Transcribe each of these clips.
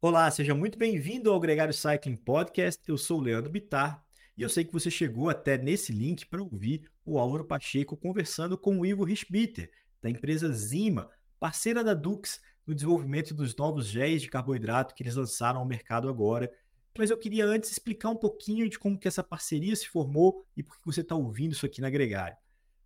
Olá, seja muito bem-vindo ao Gregário Cycling Podcast. Eu sou o Leandro Bitar e eu sei que você chegou até nesse link para ouvir o Álvaro Pacheco conversando com o Ivo Rischbitter, da empresa Zima, parceira da Dux no desenvolvimento dos novos géis de carboidrato que eles lançaram ao mercado agora. Mas eu queria antes explicar um pouquinho de como que essa parceria se formou e por que você está ouvindo isso aqui na Gregário.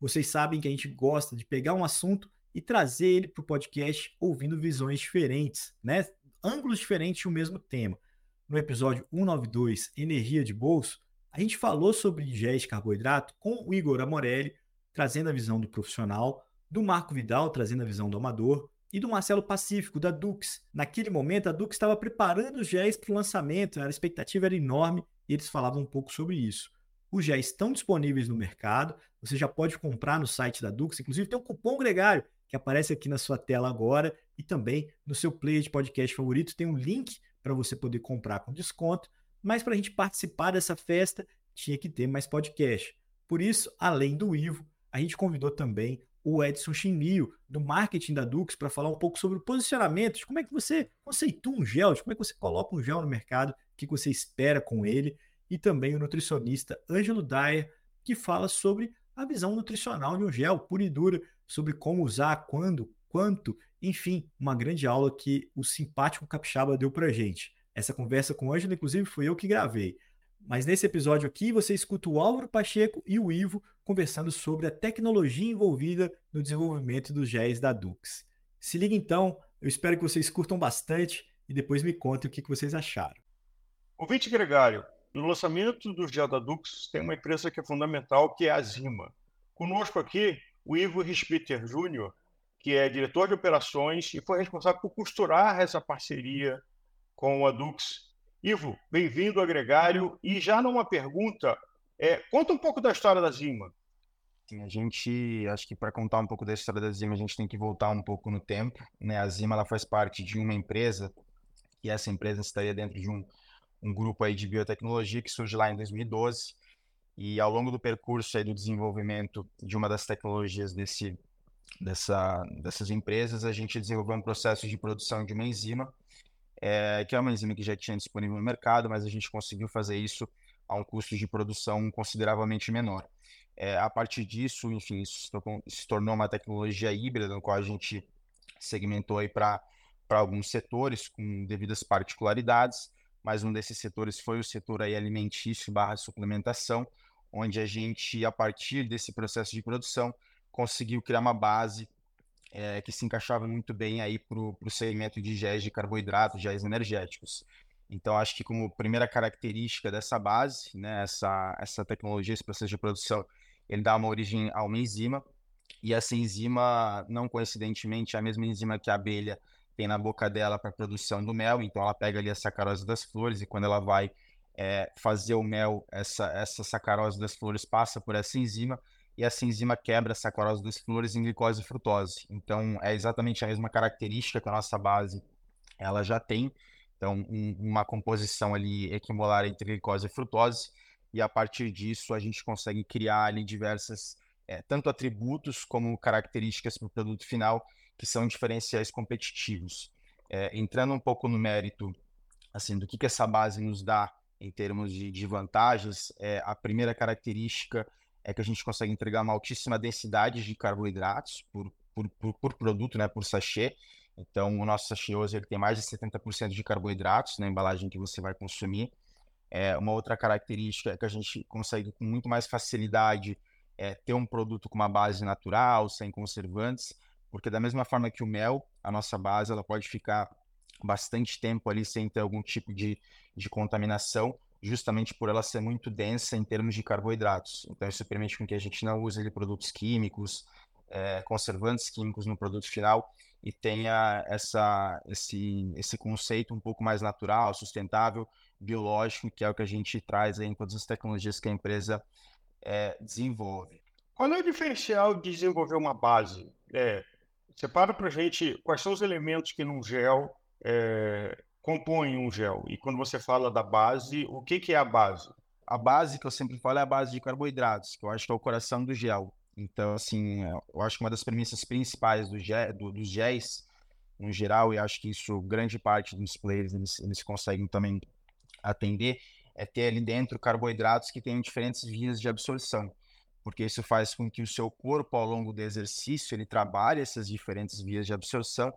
Vocês sabem que a gente gosta de pegar um assunto e trazer ele para o podcast ouvindo visões diferentes, né? Ângulos diferentes de um mesmo tema. No episódio 192, Energia de Bolso, a gente falou sobre géis de carboidrato com o Igor Amorelli, trazendo a visão do profissional, do Marco Vidal, trazendo a visão do amador, e do Marcelo Pacífico, da Dux. Naquele momento, a Dux estava preparando os géis para o lançamento, a expectativa era enorme e eles falavam um pouco sobre isso. Os géis estão disponíveis no mercado, você já pode comprar no site da Dux, inclusive tem um cupom gregário que aparece aqui na sua tela agora e também no seu player de podcast favorito tem um link para você poder comprar com desconto. Mas para a gente participar dessa festa, tinha que ter mais podcast. Por isso, além do Ivo, a gente convidou também o Edson Chinio, do marketing da Dux, para falar um pouco sobre o posicionamento, de como é que você conceitua um gel, de como é que você coloca um gel no mercado, o que você espera com ele, e também o nutricionista Ângelo Dyer, que fala sobre a visão nutricional de um gel puro e dura, sobre como usar, quando, quanto, enfim, uma grande aula que o simpático Capixaba deu pra gente. Essa conversa com o Ângelo, inclusive, foi eu que gravei. Mas nesse episódio aqui você escuta o Álvaro Pacheco e o Ivo conversando sobre a tecnologia envolvida no desenvolvimento dos géis da Dux. Se liga então, eu espero que vocês curtam bastante e depois me contem o que vocês acharam. Ouvinte Gregário, no lançamento do gel da Dux tem uma empresa que é fundamental, que é a Zima. Conosco aqui o Ivo Rispiter Júnior, que é diretor de operações e foi responsável por costurar essa parceria com a Dux. Ivo, bem-vindo ao Gregário. E já numa pergunta, é, conta um pouco da história da Zima. Sim, a gente, acho que para contar um pouco da história da Zima, a gente tem que voltar um pouco no tempo. Né? A Zima ela faz parte de uma empresa, e essa empresa estaria dentro de um, um grupo aí de biotecnologia que surge lá em 2012 e ao longo do percurso aí do desenvolvimento de uma das tecnologias desse, dessa, dessas empresas, a gente desenvolveu um processo de produção de uma enzima, é, que é uma enzima que já tinha disponível no mercado, mas a gente conseguiu fazer isso a um custo de produção consideravelmente menor. É, a partir disso, enfim, isso se tornou uma tecnologia híbrida, no qual a gente segmentou aí para alguns setores com devidas particularidades, mas um desses setores foi o setor aí alimentício barra suplementação, onde a gente, a partir desse processo de produção, conseguiu criar uma base é, que se encaixava muito bem aí para o segmento de géis de carboidratos, géis energéticos. Então, acho que como primeira característica dessa base, né, essa, essa tecnologia, esse processo de produção, ele dá uma origem a uma enzima, e essa enzima, não coincidentemente, é a mesma enzima que a abelha tem na boca dela para produção do mel, então ela pega ali a sacarose das flores e quando ela vai é, fazer o mel, essa, essa sacarose das flores passa por essa enzima e essa enzima quebra a sacarose das flores em glicose e frutose. Então, é exatamente a mesma característica que a nossa base ela já tem. Então, um, uma composição ali equimolar entre glicose e frutose e a partir disso a gente consegue criar ali diversas, é, tanto atributos como características para o produto final que são diferenciais competitivos. É, entrando um pouco no mérito assim do que, que essa base nos dá em termos de, de vantagens, é, a primeira característica é que a gente consegue entregar uma altíssima densidade de carboidratos por, por, por, por produto, né, por sachê. Então, o nosso sachê hoje ele tem mais de 70% de carboidratos na embalagem que você vai consumir. É, uma outra característica é que a gente consegue com muito mais facilidade é, ter um produto com uma base natural, sem conservantes, porque da mesma forma que o mel, a nossa base ela pode ficar bastante tempo ali sem ter algum tipo de, de contaminação, justamente por ela ser muito densa em termos de carboidratos. Então, isso permite com que a gente não use ali, produtos químicos, é, conservantes químicos no produto final e tenha essa, esse, esse conceito um pouco mais natural, sustentável, biológico, que é o que a gente traz em todas as tecnologias que a empresa é, desenvolve. Qual é o diferencial de desenvolver uma base? É, separa para a gente quais são os elementos que num gel é, compõem um gel. E quando você fala da base, o que, que é a base? A base que eu sempre falo é a base de carboidratos, que eu acho que é o coração do gel. Então, assim, eu acho que uma das premissas principais do do, dos géis no geral, e acho que isso grande parte dos players eles, eles conseguem também atender, é ter ali dentro carboidratos que têm diferentes vias de absorção, porque isso faz com que o seu corpo, ao longo do exercício, ele trabalhe essas diferentes vias de absorção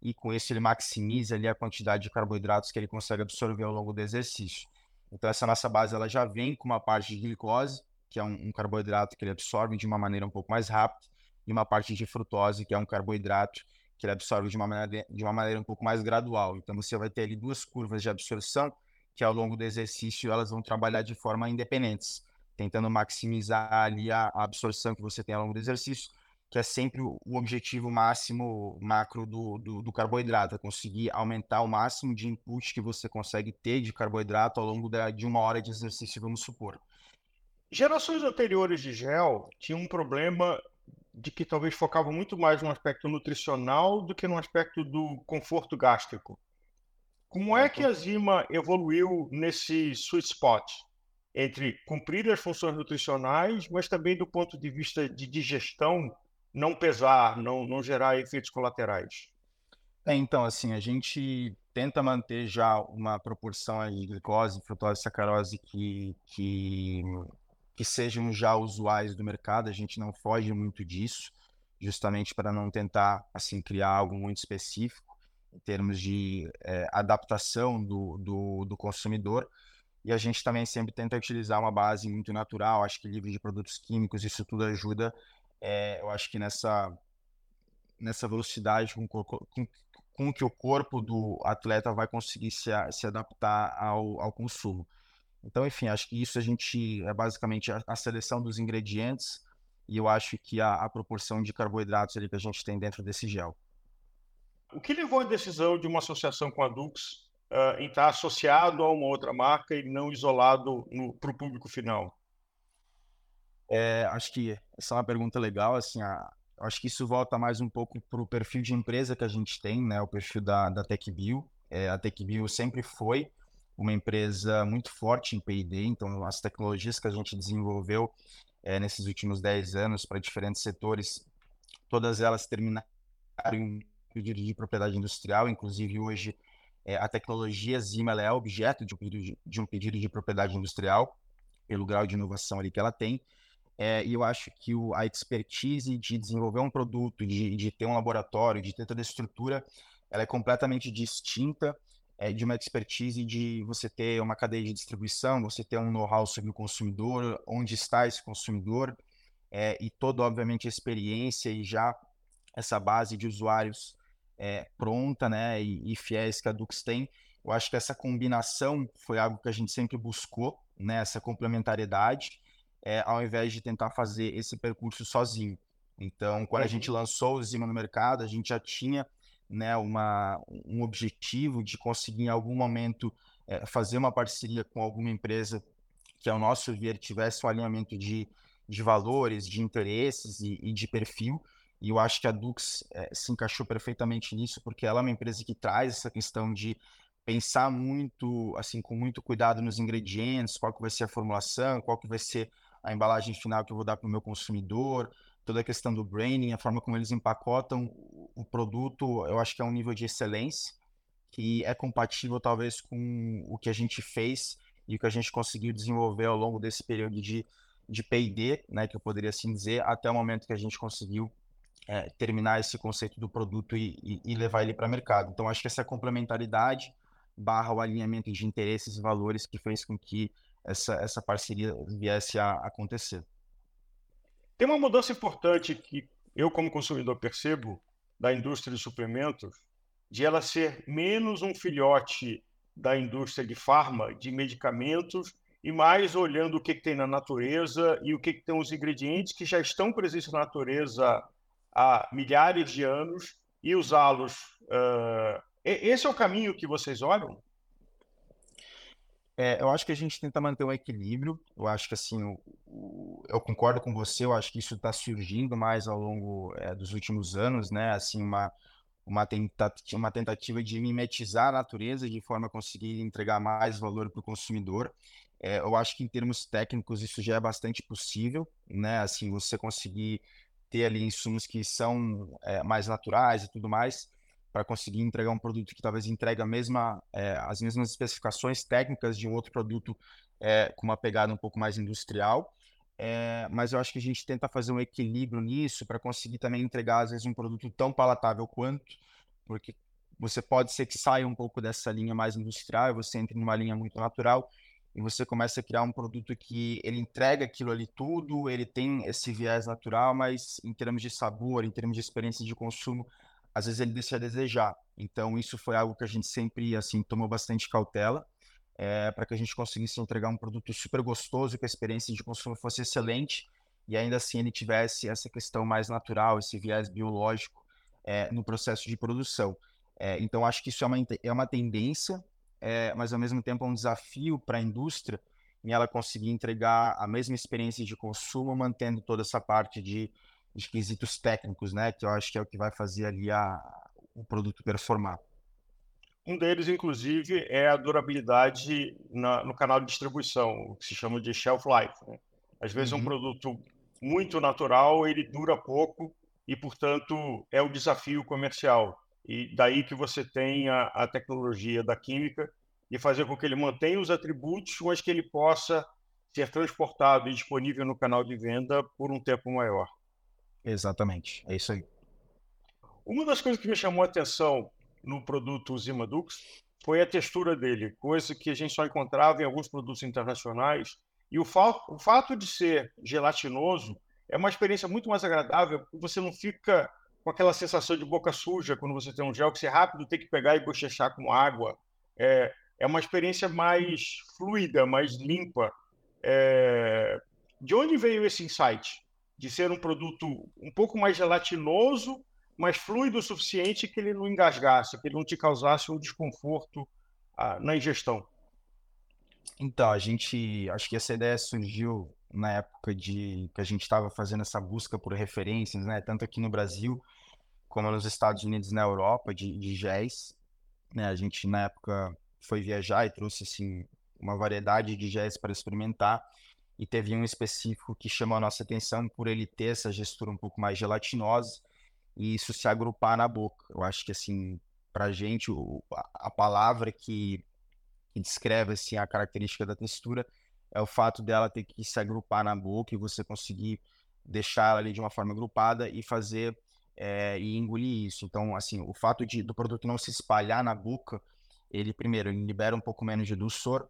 e com isso ele maximiza ali a quantidade de carboidratos que ele consegue absorver ao longo do exercício. Então essa nossa base ela já vem com uma parte de glicose, que é um, um carboidrato que ele absorve de uma maneira um pouco mais rápida, e uma parte de frutose, que é um carboidrato que ele absorve de uma maneira, de uma maneira um pouco mais gradual. Então você vai ter ali duas curvas de absorção que ao longo do exercício elas vão trabalhar de forma independentes, tentando maximizar ali a, absorção que você tem ao longo do exercício, que é sempre o, o objetivo máximo macro do, do, do, carboidrato, é conseguir aumentar o máximo de input que você consegue ter de carboidrato ao longo da, de uma hora de exercício, vamos supor. Gerações anteriores de gel tinham um problema de que talvez focavam muito mais no aspecto nutricional do que no aspecto do conforto gástrico. Como é que a Zima evoluiu nesse sweet spot entre cumprir as funções nutricionais, mas também do ponto de vista de digestão, não pesar, não, não gerar efeitos colaterais? É, então, assim, a gente tenta manter já uma proporção de glicose, frutose e sacarose que, que que sejam já usuais do mercado, a gente não foge muito disso, justamente para não tentar assim criar algo muito específico em termos de é, adaptação do, do, do, consumidor. E a gente também sempre tenta utilizar uma base muito natural, acho que livre de produtos químicos, isso tudo ajuda, é, eu acho que nessa, nessa velocidade com, com, com que o corpo do atleta vai conseguir se, se adaptar ao, ao consumo. Então, enfim, acho que isso a gente é basicamente a, a seleção dos ingredientes e eu acho que a, a proporção de carboidratos ali que a gente tem dentro desse gel. O que levou a decisão de uma associação com a Dux uh, em estar associado a uma outra marca e não isolado para o público final? É, acho que essa é uma pergunta legal. Assim, a, acho que isso volta mais um pouco para o perfil de empresa que a gente tem, né? O perfil da, da TechBio. É, a TechBio sempre foi uma empresa muito forte em P&D, então as tecnologias que a gente desenvolveu é, nesses últimos 10 anos para diferentes setores, todas elas terminaram em pedido de propriedade industrial, inclusive hoje é, a tecnologia Zima é objeto de um, de, de um pedido de propriedade industrial, pelo grau de inovação ali que ela tem, é, e eu acho que o, a expertise de desenvolver um produto, de, de ter um laboratório, de ter toda a estrutura, ela é completamente distinta é, de uma expertise de você ter uma cadeia de distribuição, você ter um know-how sobre o consumidor, onde está esse consumidor, é, e toda, obviamente, a experiência e já essa base de usuários é, pronta né, e, e, fiéis que a Dux tem. Eu acho que essa combinação foi algo que a gente sempre buscou, né, essa complementariedade, é, ao invés de tentar fazer esse percurso sozinho. Então, quando a gente lançou o Zima no mercado, a gente já tinha né, uma, um objetivo de conseguir em algum momento é, fazer uma parceria com alguma empresa que, ao nosso ver, tivesse um alinhamento de, de valores, de interesses e, e de perfil. E eu acho que a Dux é, se encaixou perfeitamente nisso, porque ela é uma empresa que traz essa questão de pensar muito, assim, com muito cuidado nos ingredientes, qual que vai ser a formulação, qual que vai ser a embalagem final que eu vou dar para o meu consumidor, toda a questão do branding, a forma como eles empacotam o produto, eu acho que é um nível de excelência que é compatível talvez com o que a gente fez e o que a gente conseguiu desenvolver ao longo desse período de, de P&D, né, que eu poderia assim dizer, até o momento que a gente conseguiu é, terminar esse conceito do produto e, e, e levar ele para o mercado. Então, acho que essa complementaridade barra o alinhamento de interesses e valores que fez com que essa, essa parceria viesse a acontecer. Tem uma mudança importante que eu, como consumidor, percebo da indústria de suplementos, de ela ser menos um filhote da indústria de farma, de medicamentos, e mais olhando o que, que tem na natureza e o que, que tem os ingredientes que já estão presentes na natureza há milhares de anos e usá-los. Uh... esse é o caminho que vocês olham? É, eu acho que a gente tenta manter um equilíbrio. Eu acho que assim, o, o, eu concordo com você. Eu acho que isso está surgindo mais ao longo é, dos últimos anos, né? Assim, uma uma tentativa, uma tentativa de mimetizar a natureza de forma a conseguir entregar mais valor para o consumidor. É, eu acho que em termos técnicos isso já é bastante possível, né? Assim, você conseguir ter ali insumos que são é, mais naturais e tudo mais. para conseguir entregar um produto que talvez entregue mesma, é, as mesmas especificações técnicas de um outro produto é, com uma pegada um pouco mais industrial. É, mas eu acho que a gente tenta fazer um equilíbrio nisso para conseguir também entregar, às vezes, um produto tão palatável quanto, porque você pode ser que saia um pouco dessa linha mais industrial, você entre numa linha muito natural e você começa a criar um produto que ele entrega aquilo ali tudo, ele tem esse viés natural, mas em termos de sabor, em termos de experiência de consumo, às vezes ele deixa a desejar. Então isso foi algo que a gente sempre assim tomou bastante cautela é, para que a gente conseguisse entregar um produto super gostoso, que a experiência de consumo fosse excelente e ainda assim ele tivesse essa questão mais natural, esse viés biológico é, no processo de produção. É, então acho que isso é uma, é uma tendência é, mas ao mesmo tempo é um desafio para a indústria em ela conseguir entregar a mesma experiência de consumo, mantendo toda essa parte de, de quesitos técnicos, né? Que eu acho que é o que vai fazer ali a, o produto performar. Um deles, inclusive, é a durabilidade na, no canal de distribuição, o que se chama de shelf life. Né? Às vezes, uhum. um produto muito natural ele dura pouco e, portanto, é o desafio comercial e daí que você tem a, a tecnologia da química e fazer com que ele mantenha os atributos, mas que ele possa ser transportado e disponível no canal de venda por um tempo maior. Exatamente, é isso aí. Uma das coisas que me chamou a atenção no produto Zima Dux foi a textura dele, coisa que a gente só encontrava em alguns produtos internacionais. E o, fa o fato de ser gelatinoso é uma experiência muito mais agradável, porque você não fica com aquela sensação de boca suja quando você tem um gel que você rápido tem que pegar e bochechar com água. É, é uma experiência mais fluida, mais limpa. É... De onde veio esse insight? De ser um produto um pouco mais gelatinoso, mas fluido o suficiente que ele não engasgasse, que ele não te causasse um desconforto ah, na ingestão. Então, a gente, acho que essa ideia surgiu na época de que a gente estava fazendo essa busca por referências, né? Tanto aqui no Brasil como nos Estados Unidos na Europa de, de. Né? A gente na época foi viajar e trouxe assim uma variedade de géis para experimentar e teve um específico que chamou a nossa atenção por ele ter essa gestura um pouco mais gelatinosa e isso se agrupar na boca. Eu acho que assim, para gente o, a, a palavra que, que descreve assim a característica da textura é o fato dela ter que se agrupar na boca e você conseguir deixar ela ali de uma forma agrupada e fazer é, e engolir isso. Então, assim, o fato de, do produto não se espalhar na boca, ele, primeiro, ele libera um pouco menos de dulçor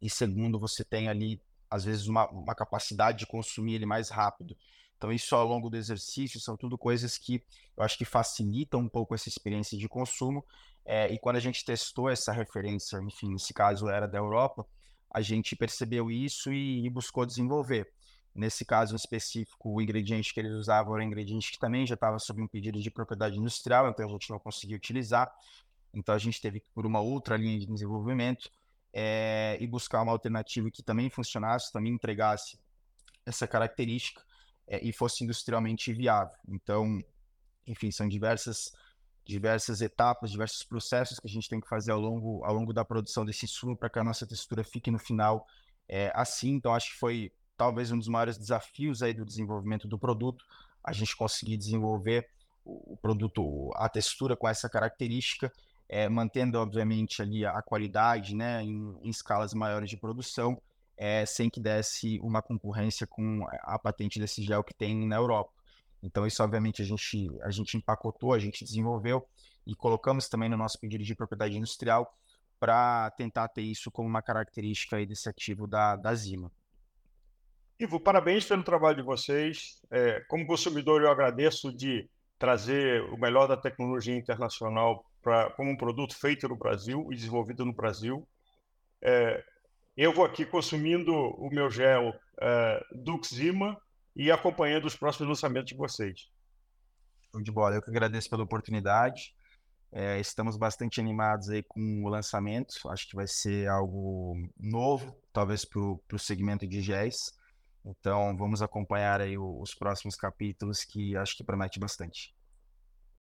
e, segundo, você tem ali, às vezes, uma, uma capacidade de consumir ele mais rápido. Então, isso ao longo do exercício são tudo coisas que eu acho que facilitam um pouco essa experiência de consumo. É, e quando a gente testou essa referência, enfim, nesse caso era da Europa, a gente percebeu isso e, e buscou desenvolver. Nesse caso específico, o ingrediente que eles usavam era um ingrediente que também já estava sob um pedido de propriedade industrial, então a gente não conseguia utilizar. Então a gente teve que por uma outra linha de desenvolvimento é, e buscar uma alternativa que também funcionasse, também entregasse essa característica é, e fosse industrialmente viável. Então, enfim, são diversas diversas etapas, diversos processos que a gente tem que fazer ao longo, ao longo da produção desse sumo para que a nossa textura fique no final é, assim. Então, acho que foi talvez um dos maiores desafios aí do desenvolvimento do produto, a gente conseguir desenvolver o produto, a textura com essa característica, é, mantendo obviamente ali a qualidade, né, em, em escalas maiores de produção, é, sem que desse uma concorrência com a patente desse gel que tem na Europa. Então isso obviamente a gente a gente empacotou, a gente desenvolveu e colocamos também no nosso pedido de propriedade industrial para tentar ter isso como uma característica aí desse ativo da, da Zima. Ivo, parabéns pelo trabalho de vocês. É, como consumidor, eu agradeço de trazer o melhor da tecnologia internacional pra, como um produto feito no Brasil e desenvolvido no Brasil. É, eu vou aqui consumindo o meu gel é, Duxima e acompanhando os próximos lançamentos de vocês. De bola, eu que agradeço pela oportunidade. É, estamos bastante animados aí com o lançamento. Acho que vai ser algo novo, talvez para o segmento de géis. Então vamos acompanhar aí os próximos capítulos que acho que promete bastante.